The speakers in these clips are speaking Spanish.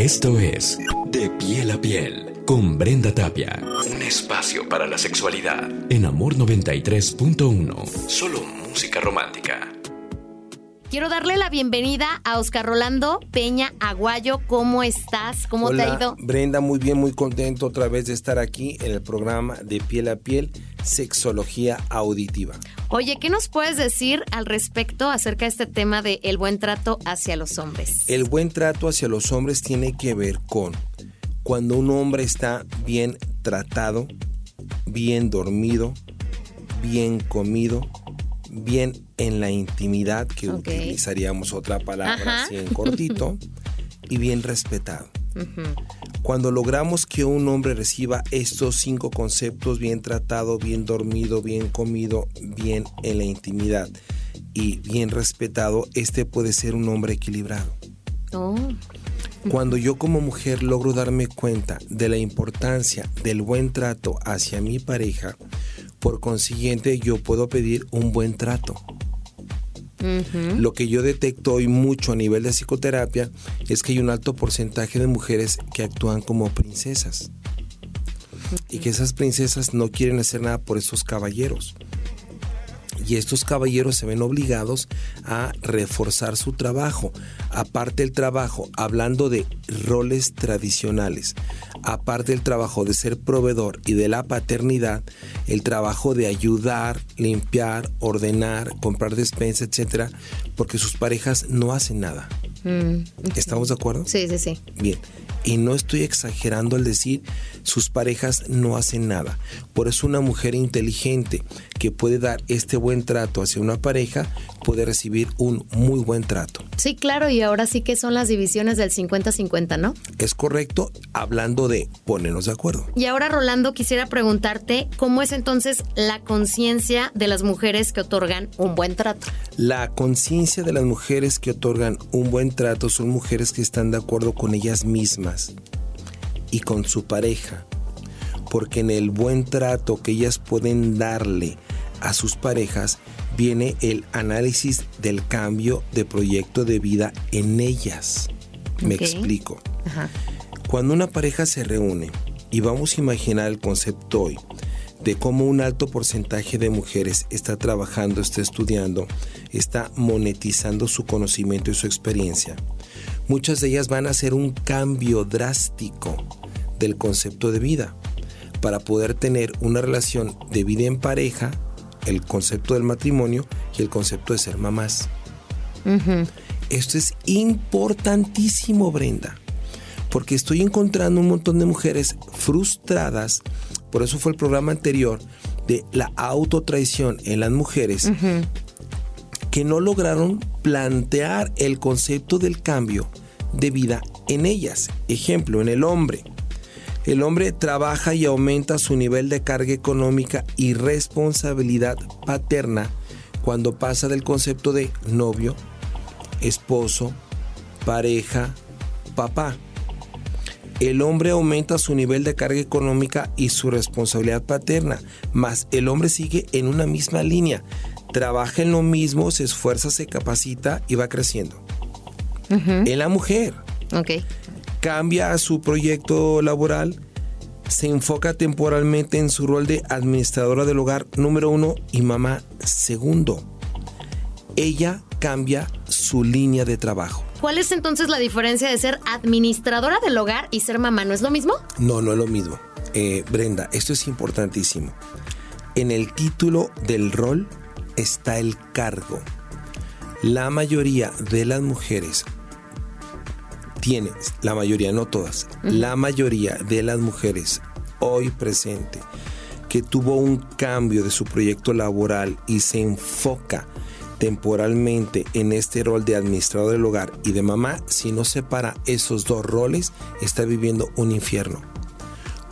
Esto es De Piel a Piel con Brenda Tapia. Un espacio para la sexualidad. En Amor 93.1. Solo música romántica. Quiero darle la bienvenida a Oscar Rolando Peña Aguayo. ¿Cómo estás? ¿Cómo te ha ido? Brenda, muy bien, muy contento otra vez de estar aquí en el programa de Piel a Piel, Sexología Auditiva. Oye, ¿qué nos puedes decir al respecto acerca de este tema de el buen trato hacia los hombres? El buen trato hacia los hombres tiene que ver con cuando un hombre está bien tratado, bien dormido, bien comido, bien en la intimidad, que utilizaríamos otra palabra así en cortito, y bien respetado. Cuando logramos que un hombre reciba estos cinco conceptos, bien tratado, bien dormido, bien comido, bien en la intimidad y bien respetado, este puede ser un hombre equilibrado. Oh. Cuando yo como mujer logro darme cuenta de la importancia del buen trato hacia mi pareja, por consiguiente, yo puedo pedir un buen trato. Lo que yo detecto hoy mucho a nivel de psicoterapia es que hay un alto porcentaje de mujeres que actúan como princesas. Y que esas princesas no quieren hacer nada por esos caballeros y estos caballeros se ven obligados a reforzar su trabajo. Aparte del trabajo, hablando de roles tradicionales, aparte del trabajo de ser proveedor y de la paternidad, el trabajo de ayudar, limpiar, ordenar, comprar despensa, etcétera, porque sus parejas no hacen nada. Mm, ¿Estamos de acuerdo? Sí, sí, sí. Bien. Y no estoy exagerando al decir sus parejas no hacen nada. Por eso una mujer inteligente que puede dar este buen trato hacia una pareja puede recibir un muy buen trato. Sí, claro, y ahora sí que son las divisiones del 50-50, ¿no? Es correcto, hablando de ponernos de acuerdo. Y ahora, Rolando, quisiera preguntarte cómo es entonces la conciencia de las mujeres que otorgan un buen trato. La conciencia de las mujeres que otorgan un buen trato son mujeres que están de acuerdo con ellas mismas y con su pareja, porque en el buen trato que ellas pueden darle a sus parejas viene el análisis del cambio de proyecto de vida en ellas. Me explico. Cuando una pareja se reúne y vamos a imaginar el concepto hoy de cómo un alto porcentaje de mujeres está trabajando, está estudiando, está monetizando su conocimiento y su experiencia, muchas de ellas van a hacer un cambio drástico del concepto de vida para poder tener una relación de vida en pareja el concepto del matrimonio y el concepto de ser mamás. Esto es importantísimo, Brenda, porque estoy encontrando un montón de mujeres frustradas, por eso fue el programa anterior, de la autotraición en las mujeres, que no lograron plantear el concepto del cambio de vida en ellas. Ejemplo, en el hombre el hombre trabaja y aumenta su nivel de carga económica y responsabilidad paterna cuando pasa del concepto de novio, esposo, pareja, papá. El hombre aumenta su nivel de carga económica y su responsabilidad paterna, mas el hombre sigue en una misma línea. Trabaja en lo mismo, se esfuerza, se capacita y va creciendo. En la mujer. Okay cambia su proyecto laboral, se enfoca temporalmente en su rol de administradora del hogar número uno y mamá segundo. Ella cambia su línea de trabajo. ¿Cuál es entonces la diferencia de ser administradora del hogar y ser mamá? ¿No es lo mismo? No, no es lo mismo. Eh, Brenda, esto es importantísimo. En el título del rol está el cargo. La mayoría de las mujeres tiene, la mayoría, no todas, la mayoría de las mujeres hoy presente que tuvo un cambio de su proyecto laboral y se enfoca temporalmente en este rol de administrador del hogar y de mamá, si no separa esos dos roles, está viviendo un infierno.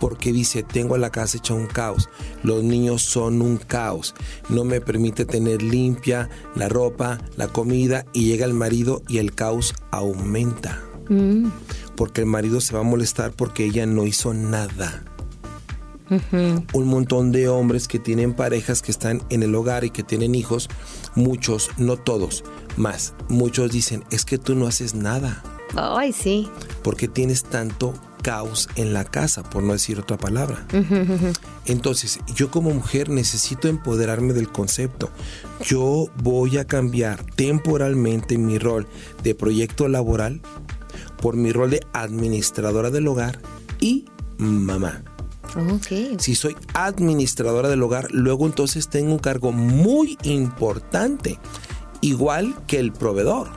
Porque dice, tengo la casa hecha un caos, los niños son un caos, no me permite tener limpia la ropa, la comida y llega el marido y el caos aumenta. Mm. Porque el marido se va a molestar porque ella no hizo nada. Un montón de hombres que tienen parejas que están en el hogar y que tienen hijos, muchos, no todos, más, muchos dicen, es que tú no haces nada. Ay, sí. Porque tienes tanto caos en la casa, por no decir otra palabra. Entonces, yo como mujer necesito empoderarme del concepto. Yo voy a cambiar temporalmente mi rol de proyecto laboral por mi rol de administradora del hogar y mamá. Si soy administradora del hogar, luego entonces tengo un cargo muy importante, igual que el proveedor.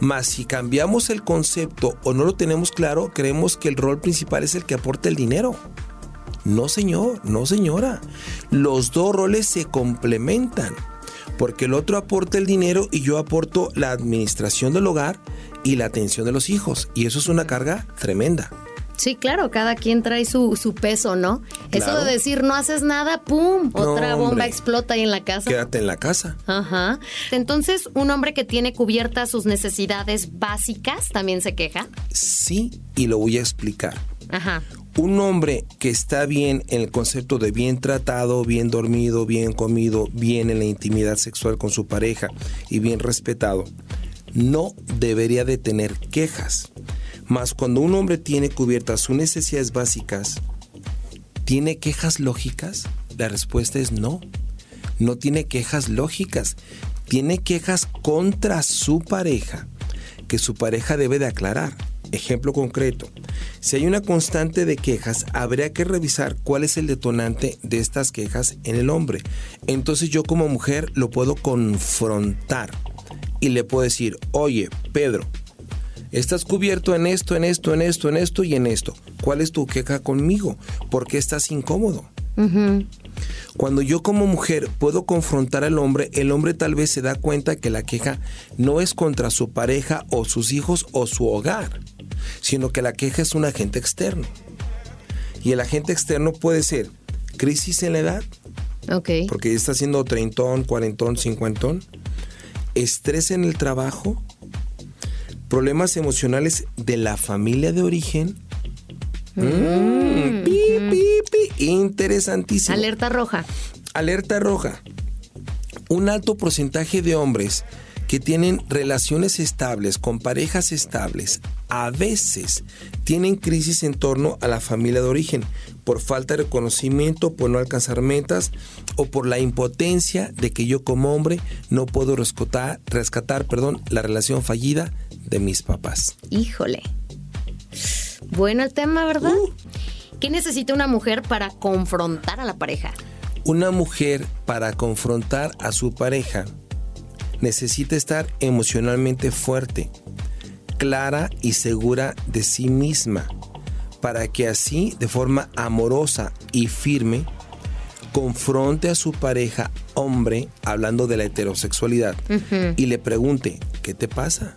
Mas si cambiamos el concepto o no lo tenemos claro, creemos que el rol principal es el que aporta el dinero. No, señor, no, señora. Los dos roles se complementan, porque el otro aporta el dinero y yo aporto la administración del hogar y la atención de los hijos. Y eso es una carga tremenda. Sí, claro, cada quien trae su, su peso, ¿no? Eso de decir no haces nada, ¡pum! Otra bomba explota ahí en la casa. Quédate en la casa. Ajá. Entonces, ¿un hombre que tiene cubiertas sus necesidades básicas también se queja? Sí, y lo voy a explicar. Ajá. Un hombre que está bien en el concepto de bien tratado, bien dormido, bien comido, bien en la intimidad sexual con su pareja y bien respetado, no debería de tener quejas. Mas cuando un hombre tiene cubiertas sus necesidades básicas, ¿tiene quejas lógicas? La respuesta es no. No tiene quejas lógicas. Tiene quejas contra su pareja, que su pareja debe de aclarar. Ejemplo concreto. Si hay una constante de quejas, habría que revisar cuál es el detonante de estas quejas en el hombre. Entonces yo como mujer lo puedo confrontar y le puedo decir, oye, Pedro, Estás cubierto en esto, en esto, en esto, en esto y en esto. ¿Cuál es tu queja conmigo? ¿Por qué estás incómodo? Cuando yo como mujer puedo confrontar al hombre, el hombre tal vez se da cuenta que la queja no es contra su pareja o sus hijos o su hogar, sino que la queja es un agente externo. Y el agente externo puede ser crisis en la edad, okay. porque está haciendo treintón, cuarentón, cincuentón, estrés en el trabajo, problemas emocionales de la familia de origen. Mm. Interesantísimo. Alerta roja. Alerta roja. Un alto porcentaje de hombres que tienen relaciones estables, con parejas estables, a veces tienen crisis en torno a la familia de origen, por falta de reconocimiento, por no alcanzar metas o por la impotencia de que yo como hombre no puedo rescatar, rescatar perdón, la relación fallida de mis papás. Híjole. Bueno el tema, ¿verdad? Uh. ¿Qué necesita una mujer para confrontar a la pareja? Una mujer para confrontar a su pareja necesita estar emocionalmente fuerte, clara y segura de sí misma, para que así, de forma amorosa y firme, confronte a su pareja hombre, hablando de la heterosexualidad, y le pregunte, ¿qué te pasa?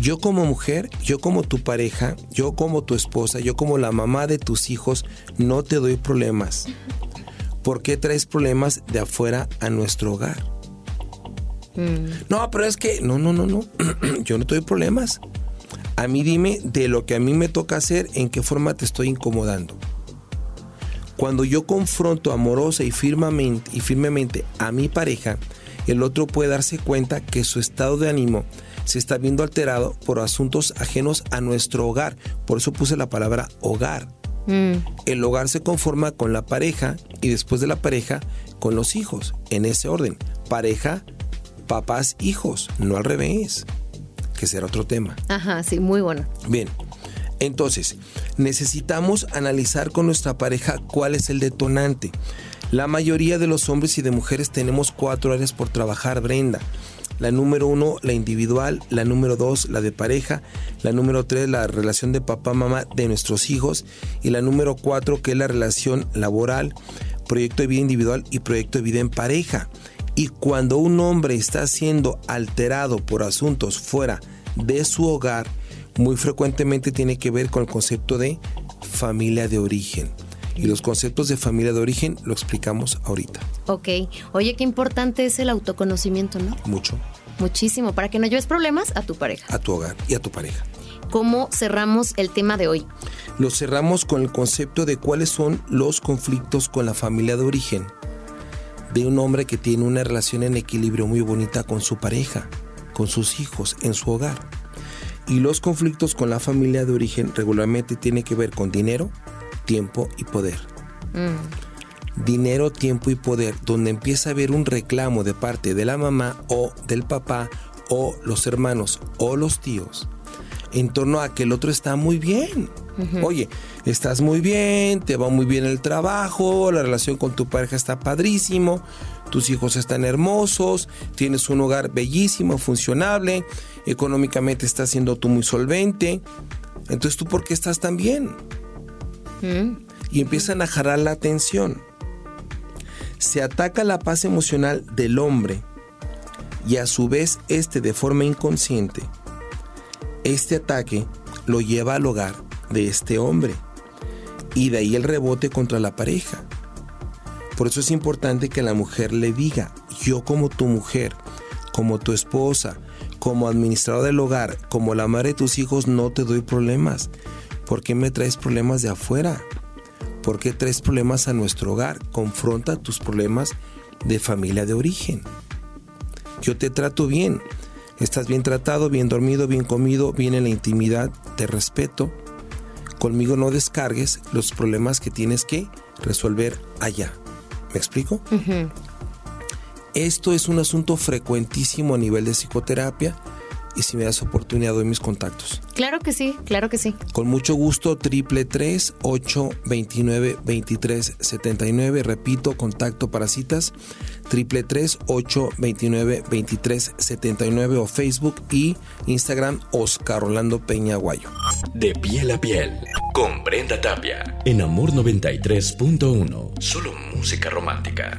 yo como mujer, yo como tu pareja, yo como tu esposa, yo como la mamá de tus hijos, no te doy problemas. ¿Por qué traes problemas de afuera a nuestro hogar? Mm. No, pero es que, no, no, no, no, yo no te doy problemas. A mí dime de lo que a mí me toca hacer, en qué forma te estoy incomodando. Cuando yo confronto amorosa y firmemente, y firmemente a mi pareja, el otro puede darse cuenta que su estado de ánimo se está viendo alterado por asuntos ajenos a nuestro hogar. Por eso puse la palabra hogar. Mm. El hogar se conforma con la pareja y después de la pareja con los hijos, en ese orden. Pareja, papás, hijos, no al revés, que será otro tema. Ajá, sí, muy bueno. Bien, entonces, necesitamos analizar con nuestra pareja cuál es el detonante. La mayoría de los hombres y de mujeres tenemos cuatro áreas por trabajar, Brenda. La número uno, la individual. La número dos, la de pareja. La número tres, la relación de papá-mamá de nuestros hijos. Y la número cuatro, que es la relación laboral, proyecto de vida individual y proyecto de vida en pareja. Y cuando un hombre está siendo alterado por asuntos fuera de su hogar, muy frecuentemente tiene que ver con el concepto de familia de origen. Y los conceptos de familia de origen lo explicamos ahorita. Ok. Oye, qué importante es el autoconocimiento, ¿no? Mucho. Muchísimo, para que no lleves problemas a tu pareja. A tu hogar y a tu pareja. ¿Cómo cerramos el tema de hoy? Lo cerramos con el concepto de cuáles son los conflictos con la familia de origen de un hombre que tiene una relación en equilibrio muy bonita con su pareja, con sus hijos, en su hogar. Y los conflictos con la familia de origen regularmente tienen que ver con dinero, tiempo y poder. Mm. Dinero, tiempo y poder, donde empieza a haber un reclamo de parte de la mamá o del papá o los hermanos o los tíos en torno a que el otro está muy bien. Oye, estás muy bien, te va muy bien el trabajo, la relación con tu pareja está padrísimo, tus hijos están hermosos, tienes un hogar bellísimo, funcionable, económicamente estás siendo tú muy solvente. Entonces, ¿tú por qué estás tan bien? Mm. Y empiezan a jalar la atención. Se ataca la paz emocional del hombre y a su vez este de forma inconsciente. Este ataque lo lleva al hogar de este hombre y de ahí el rebote contra la pareja. Por eso es importante que la mujer le diga, yo como tu mujer, como tu esposa, como administrador del hogar, como la madre de tus hijos, no te doy problemas. ¿Por qué me traes problemas de afuera? ¿Por qué traes problemas a nuestro hogar? Confronta tus problemas de familia de origen. Yo te trato bien. Estás bien tratado, bien dormido, bien comido, bien en la intimidad, te respeto. Conmigo no descargues los problemas que tienes que resolver allá. ¿Me explico? Esto es un asunto frecuentísimo a nivel de psicoterapia y si me das oportunidad doy mis contactos. Claro que sí, claro que sí. Con mucho gusto, triple tres ocho veintinueve veintitrés setenta y nueve. Repito, contacto para citas, triple tres ocho veintinueve veintitrés setenta y nueve o Facebook y Instagram Oscar Orlando Peña Guayo. De piel a piel, con Brenda Tapia, en Amor 93.1. Solo música romántica.